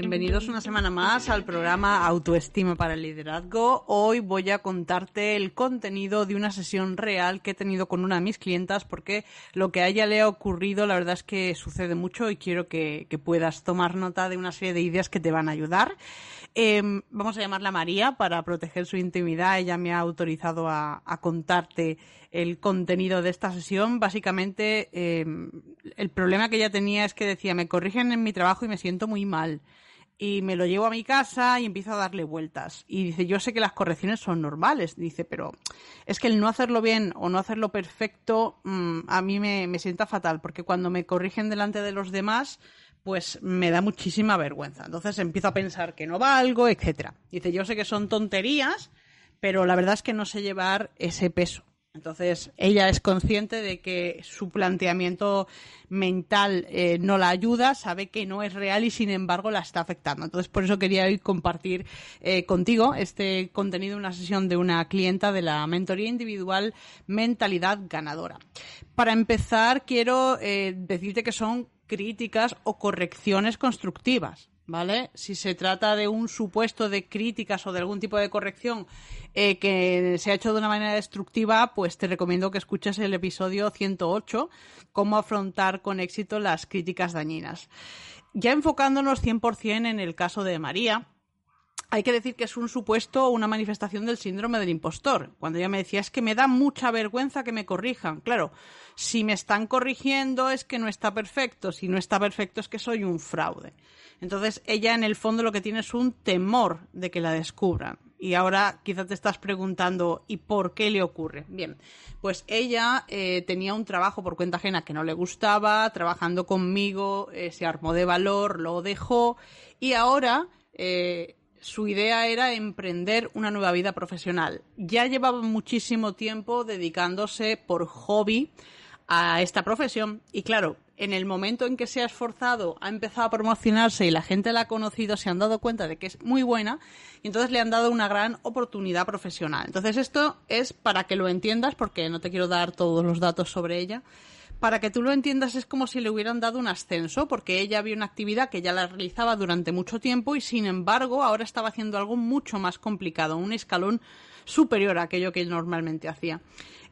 Bienvenidos una semana más al programa Autoestima para el Liderazgo. Hoy voy a contarte el contenido de una sesión real que he tenido con una de mis clientas porque lo que a ella le ha ocurrido la verdad es que sucede mucho y quiero que, puedas tomar nota de una serie de ideas que te van a ayudar. Em, vamos a llamarla María para proteger su intimidad. Ella me ha autorizado a, contarte el contenido de esta sesión. Básicamente, em, el problema que ella tenía es que decía, me corrigen en mi trabajo y me siento muy mal. Y me lo llevo a mi casa y empiezo a darle vueltas. Y dice, yo sé que las correcciones son normales. Dice, pero es que el no hacerlo bien o no hacerlo perfecto mm, a mí me, me sienta fatal, porque cuando me corrigen delante de los demás, pues me da muchísima vergüenza. Entonces empiezo a pensar que no valgo, etcétera. Dice, yo sé que son tonterías, pero la verdad es que no sé llevar ese peso. Entonces, ella es consciente de que su planteamiento mental eh, no la ayuda, sabe que no es real y sin embargo la está afectando. Entonces, por eso quería hoy compartir eh, contigo este contenido, una sesión de una clienta de la mentoría individual Mentalidad Ganadora. Para empezar, quiero eh, decirte que son críticas o correcciones constructivas. ¿Vale? Si se trata de un supuesto de críticas o de algún tipo de corrección eh, que se ha hecho de una manera destructiva, pues te recomiendo que escuches el episodio 108, cómo afrontar con éxito las críticas dañinas. Ya enfocándonos 100% en el caso de María, hay que decir que es un supuesto una manifestación del síndrome del impostor. Cuando ella me decía, es que me da mucha vergüenza que me corrijan. Claro, si me están corrigiendo es que no está perfecto, si no está perfecto es que soy un fraude. Entonces ella en el fondo lo que tiene es un temor de que la descubran. Y ahora quizá te estás preguntando, ¿y por qué le ocurre? Bien, pues ella eh, tenía un trabajo por cuenta ajena que no le gustaba, trabajando conmigo, eh, se armó de valor, lo dejó y ahora eh, su idea era emprender una nueva vida profesional. Ya llevaba muchísimo tiempo dedicándose por hobby a esta profesión y claro, en el momento en que se ha esforzado, ha empezado a promocionarse y la gente la ha conocido, se han dado cuenta de que es muy buena y entonces le han dado una gran oportunidad profesional. Entonces esto es para que lo entiendas porque no te quiero dar todos los datos sobre ella para que tú lo entiendas, es como si le hubieran dado un ascenso, porque ella había una actividad que ya la realizaba durante mucho tiempo y, sin embargo, ahora estaba haciendo algo mucho más complicado, un escalón superior a aquello que normalmente hacía.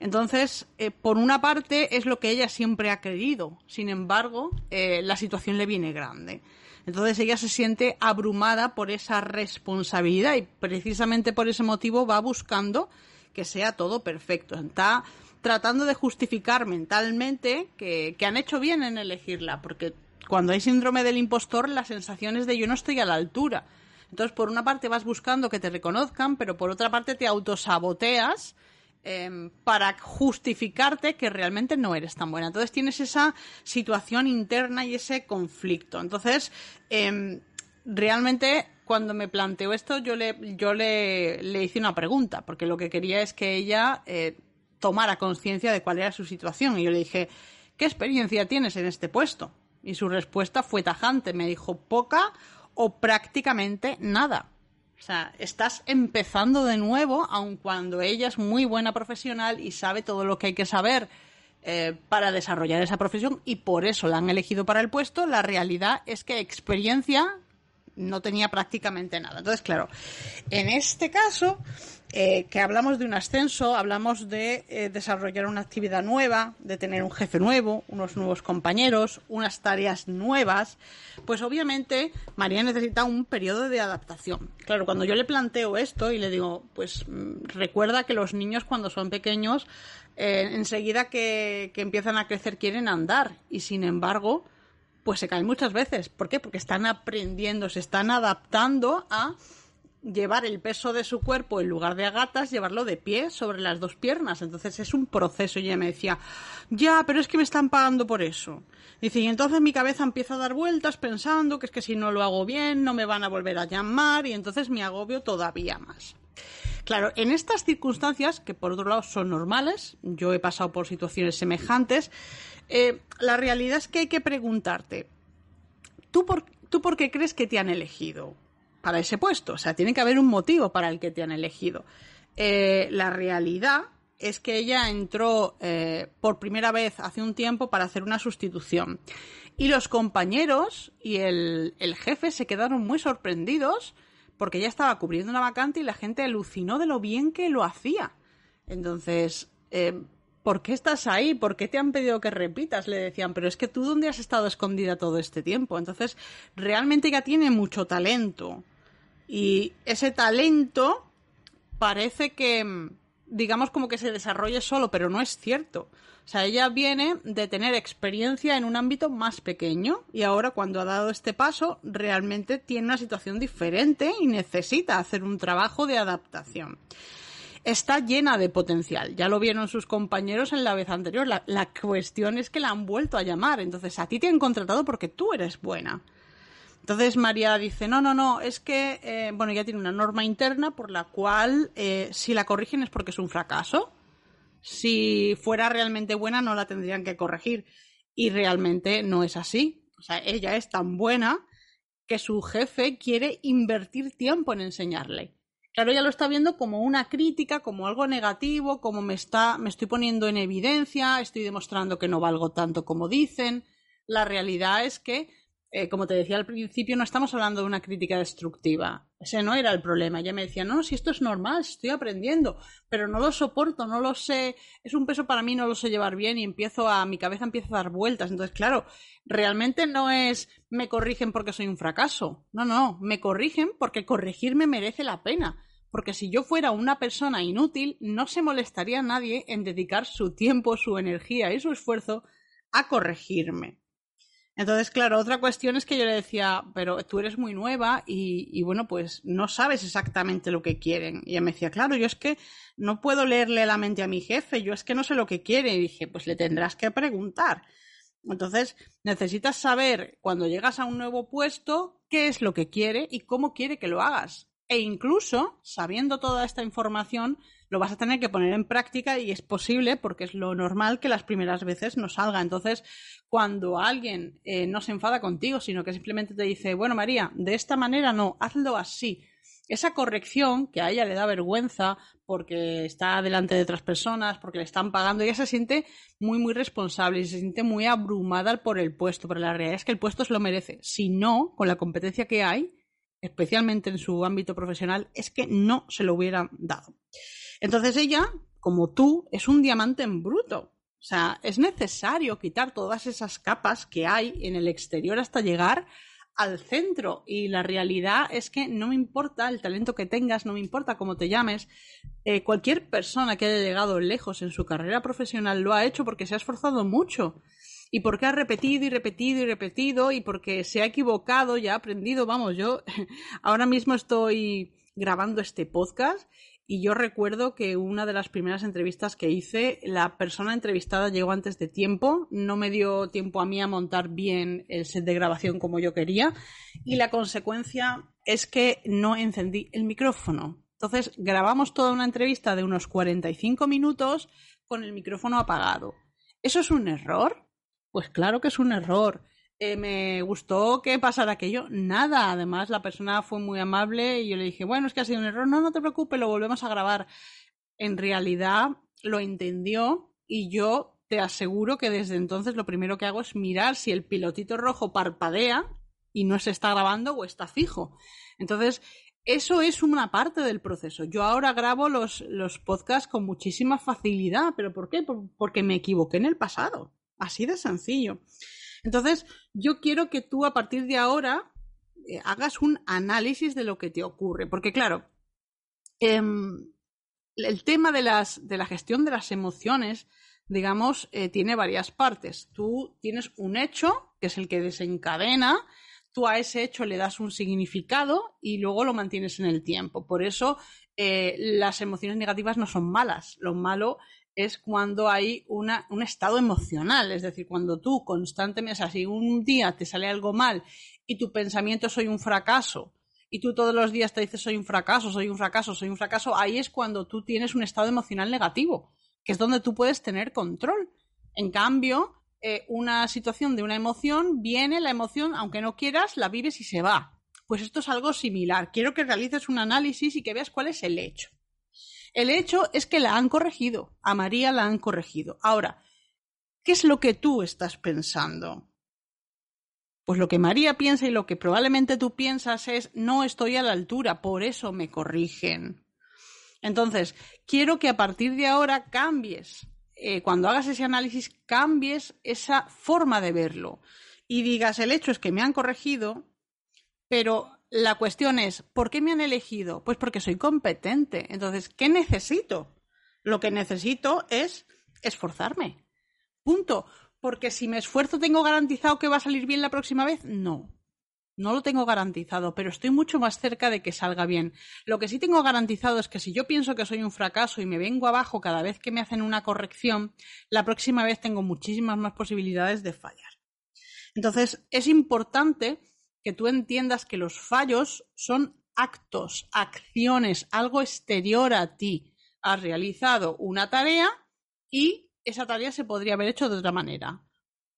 Entonces, eh, por una parte, es lo que ella siempre ha querido. Sin embargo, eh, la situación le viene grande. Entonces ella se siente abrumada por esa responsabilidad y precisamente por ese motivo va buscando que sea todo perfecto. Está tratando de justificar mentalmente que, han hecho bien en elegirla, porque cuando hay síndrome del impostor, la sensación es de yo no estoy a la altura. Entonces, por una parte vas buscando que te reconozcan, pero por otra parte te autosaboteas eh, para justificarte que realmente no eres tan buena. Entonces tienes esa situación interna y ese conflicto. Entonces, em, realmente cuando me planteó esto, yo le, yo le, le, hice una pregunta, porque lo que quería es que ella eh, tomara conciencia de cuál era su situación. Y yo le dije, ¿qué experiencia tienes en este puesto? Y su respuesta fue tajante. Me dijo, poca o prácticamente nada. O sea, estás empezando de nuevo, aun cuando ella es muy buena profesional y sabe todo lo que hay que saber eh, para desarrollar esa profesión y por eso la han elegido para el puesto. La realidad es que experiencia no tenía prácticamente nada. Entonces, claro, en este caso, eh, que hablamos de un ascenso, hablamos de eh, desarrollar una actividad nueva, de tener un jefe nuevo, unos nuevos compañeros, unas tareas nuevas, pues obviamente María necesita un periodo de adaptación. Claro, cuando yo le planteo esto y le digo, pues mm, recuerda que los niños cuando son pequeños, eh, enseguida que, que empiezan a crecer quieren andar y sin embargo, pues se caen muchas veces. ¿Por qué? Porque están aprendiendo, se están adaptando a llevar el peso de su cuerpo en lugar de a gatas, llevarlo de pie sobre las dos piernas. Entonces es un proceso. Y ella me decía, ya, pero es que me están pagando por eso. Dice, y entonces mi cabeza empieza a dar vueltas pensando que es que si no lo hago bien no me van a volver a llamar y entonces me agobio todavía más. Claro, en estas circunstancias, que por otro lado son normales, yo he pasado por situaciones semejantes, eh, la realidad es que hay que preguntarte, ¿tú por, ¿tú por qué crees que te han elegido para ese puesto? O sea, tiene que haber un motivo para el que te han elegido. Eh, la realidad es que ella entró eh, por primera vez hace un tiempo para hacer una sustitución. Y los compañeros y el, el jefe se quedaron muy sorprendidos porque ella estaba cubriendo una vacante y la gente alucinó de lo bien que lo hacía. Entonces, eh, ¿por qué estás ahí? ¿Por qué te han pedido que repitas? Le decían, pero es que tú dónde has estado escondida todo este tiempo. Entonces, realmente ella tiene mucho talento. Y ese talento parece que, digamos, como que se desarrolle solo, pero no es cierto. O sea, ella viene de tener experiencia en un ámbito más pequeño y ahora cuando ha dado este paso realmente tiene una situación diferente y necesita hacer un trabajo de adaptación. Está llena de potencial, ya lo vieron sus compañeros en la vez anterior. La, cuestión es que la han vuelto a llamar, entonces a ti te han contratado porque tú eres buena. Entonces María dice, no, no, no, es que, eh, bueno, ya tiene una norma interna por la cual eh, si la corrigen es porque es un fracaso si fuera realmente buena no la tendrían que corregir. Y realmente no es así. O sea, ella es tan buena que su jefe quiere invertir tiempo en enseñarle. Claro, ella lo está viendo como una crítica, como algo negativo, como me está, me estoy poniendo en evidencia, estoy demostrando que no valgo tanto como dicen. La realidad es que eh, como te decía al principio, no estamos hablando de una crítica destructiva. Ese no era el problema. Ella me decía, no, si esto es normal, estoy aprendiendo, pero no lo soporto, no lo sé, es un peso para mí, no lo sé llevar bien y empiezo a, mi cabeza empieza a dar vueltas. Entonces, claro, realmente no es me corrigen porque soy un fracaso. No, no, me corrigen porque corregirme merece la pena. Porque si yo fuera una persona inútil, no se molestaría nadie en dedicar su tiempo, su energía y su esfuerzo a corregirme. Entonces, claro, otra cuestión es que yo le decía, pero tú eres muy nueva y, bueno, pues no sabes exactamente lo que quieren. Y ella me decía, claro, yo es que no puedo leerle la mente a mi jefe, yo es que no sé lo que quiere. Y dije, pues le tendrás que preguntar. Entonces, necesitas saber cuando llegas a un nuevo puesto qué es lo que quiere y cómo quiere que lo hagas. E incluso, sabiendo toda esta información, lo vas a tener que poner en práctica y es posible porque es lo normal que las primeras veces no salga. Entonces, cuando alguien eh, no se enfada contigo, sino que simplemente te dice, bueno, María, de esta manera no, hazlo así. Esa corrección que a ella le da vergüenza porque está delante de otras personas, porque le están pagando, ella se siente muy, muy responsable y se siente muy abrumada por el puesto, pero la realidad es que el puesto se lo merece. Si no, con la competencia que hay, especialmente en su ámbito profesional, es que no se lo hubieran dado. Entonces ella, como tú, es un diamante en bruto. O sea, es necesario quitar todas esas capas que hay en el exterior hasta llegar al centro. Y la realidad es que no me importa el talento que tengas, no me importa cómo te llames. Eh, cualquier persona que haya llegado lejos en su carrera profesional lo ha hecho porque se ha esforzado mucho. Y porque ha repetido y repetido y repetido y porque se ha equivocado y ha aprendido. Vamos, yo ahora mismo estoy grabando este podcast y yo recuerdo que una de las primeras entrevistas que hice, la persona entrevistada llegó antes de tiempo, no me dio tiempo a mí a montar bien el set de grabación como yo quería y la consecuencia es que no encendí el micrófono. Entonces grabamos toda una entrevista de unos 45 minutos con el micrófono apagado. ¿Eso es un error? Pues claro que es un error. Eh, me gustó que pasara aquello. Nada, además la persona fue muy amable y yo le dije, bueno, es que ha sido un error, no, no te preocupes, lo volvemos a grabar. En realidad lo entendió y yo te aseguro que desde entonces lo primero que hago es mirar si el pilotito rojo parpadea y no se está grabando o está fijo. Entonces, eso es una parte del proceso. Yo ahora grabo los, los podcasts con muchísima facilidad, pero ¿por qué? Porque me equivoqué en el pasado. Así de sencillo. Entonces, yo quiero que tú a partir de ahora eh, hagas un análisis de lo que te ocurre, porque claro, em, el tema de, las, de la gestión de las emociones, digamos, eh, tiene varias partes. Tú tienes un hecho, que es el que desencadena tú a ese hecho le das un significado y luego lo mantienes en el tiempo. Por eso eh, las emociones negativas no son malas. Lo malo es cuando hay un estado emocional, es decir, cuando tú constantemente, o sea, si un día te sale algo mal y tu pensamiento soy un fracaso, y tú todos los días te dices soy un fracaso, soy un fracaso, soy un fracaso, ahí es cuando tú tienes un estado emocional negativo, que es donde tú puedes tener control. En cambio, eh, una situación de una emoción, viene la emoción, aunque no quieras, la vives y se va. Pues esto es algo similar. Quiero que realices un análisis y que veas cuál es el hecho. El hecho es que la han corregido, a María la han corregido. Ahora, ¿qué es lo que tú estás pensando? Pues lo que María piensa y lo que probablemente tú piensas es no estoy a la altura, por eso me corrigen. Entonces, quiero que a partir de ahora cambies, eh, cuando hagas ese análisis, cambies esa forma de verlo y digas, el hecho es que me han corregido, pero la cuestión es, ¿por qué me han elegido? Pues porque soy competente. Entonces, ¿qué necesito? Lo que necesito es esforzarme. Punto. Porque si me esfuerzo, ¿tengo garantizado que va a salir bien la próxima vez? No. No lo tengo garantizado, pero estoy mucho más cerca de que salga bien. Lo que sí tengo garantizado es que si yo pienso que soy un fracaso y me vengo abajo cada vez que me hacen una corrección, la próxima vez tengo muchísimas más posibilidades de fallar. Entonces, es importante que tú entiendas que los fallos son actos, acciones, algo exterior a ti. Has realizado una tarea y esa tarea se podría haber hecho de otra manera.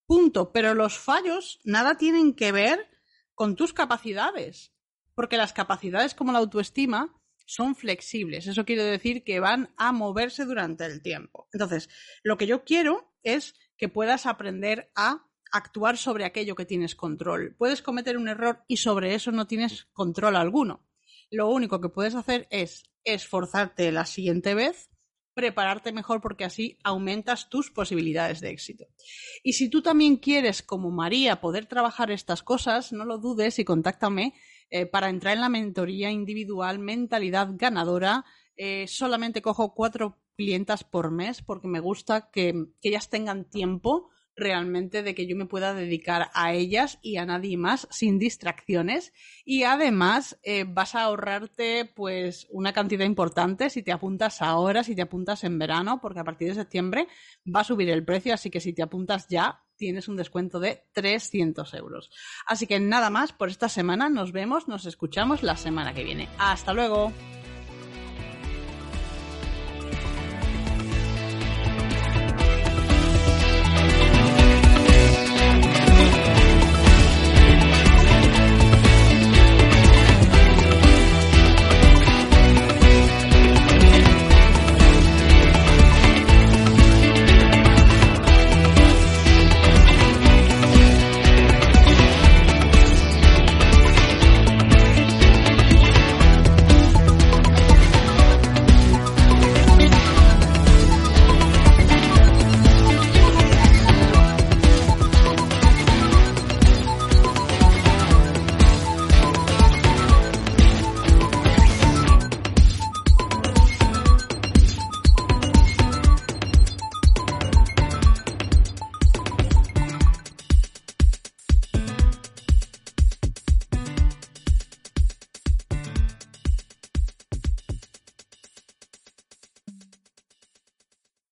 Punto. Pero los fallos nada tienen que ver con tus capacidades, porque las capacidades como la autoestima son flexibles. Eso quiere decir que van a moverse durante el tiempo. Entonces, lo que yo quiero es que puedas aprender a actuar sobre aquello que tienes control. Puedes cometer un error y sobre eso no tienes control alguno. Lo único que puedes hacer es esforzarte la siguiente vez prepararte mejor porque así aumentas tus posibilidades de éxito. Y si tú también quieres, como María, poder trabajar estas cosas, no lo dudes y contáctame eh, para entrar en la mentoría individual Mentalidad Ganadora. Eh, solamente cojo cuatro clientas por mes porque me gusta que, que ellas tengan tiempo realmente de que yo me pueda dedicar a ellas y a nadie más sin distracciones y además eh, vas a ahorrarte pues una cantidad importante si te apuntas ahora, si te apuntas en verano, porque a partir de septiembre va a subir el precio, así que si te apuntas ya tienes un descuento de 300 euros. Así que nada más por esta semana, nos vemos, nos escuchamos la semana que viene. Hasta luego.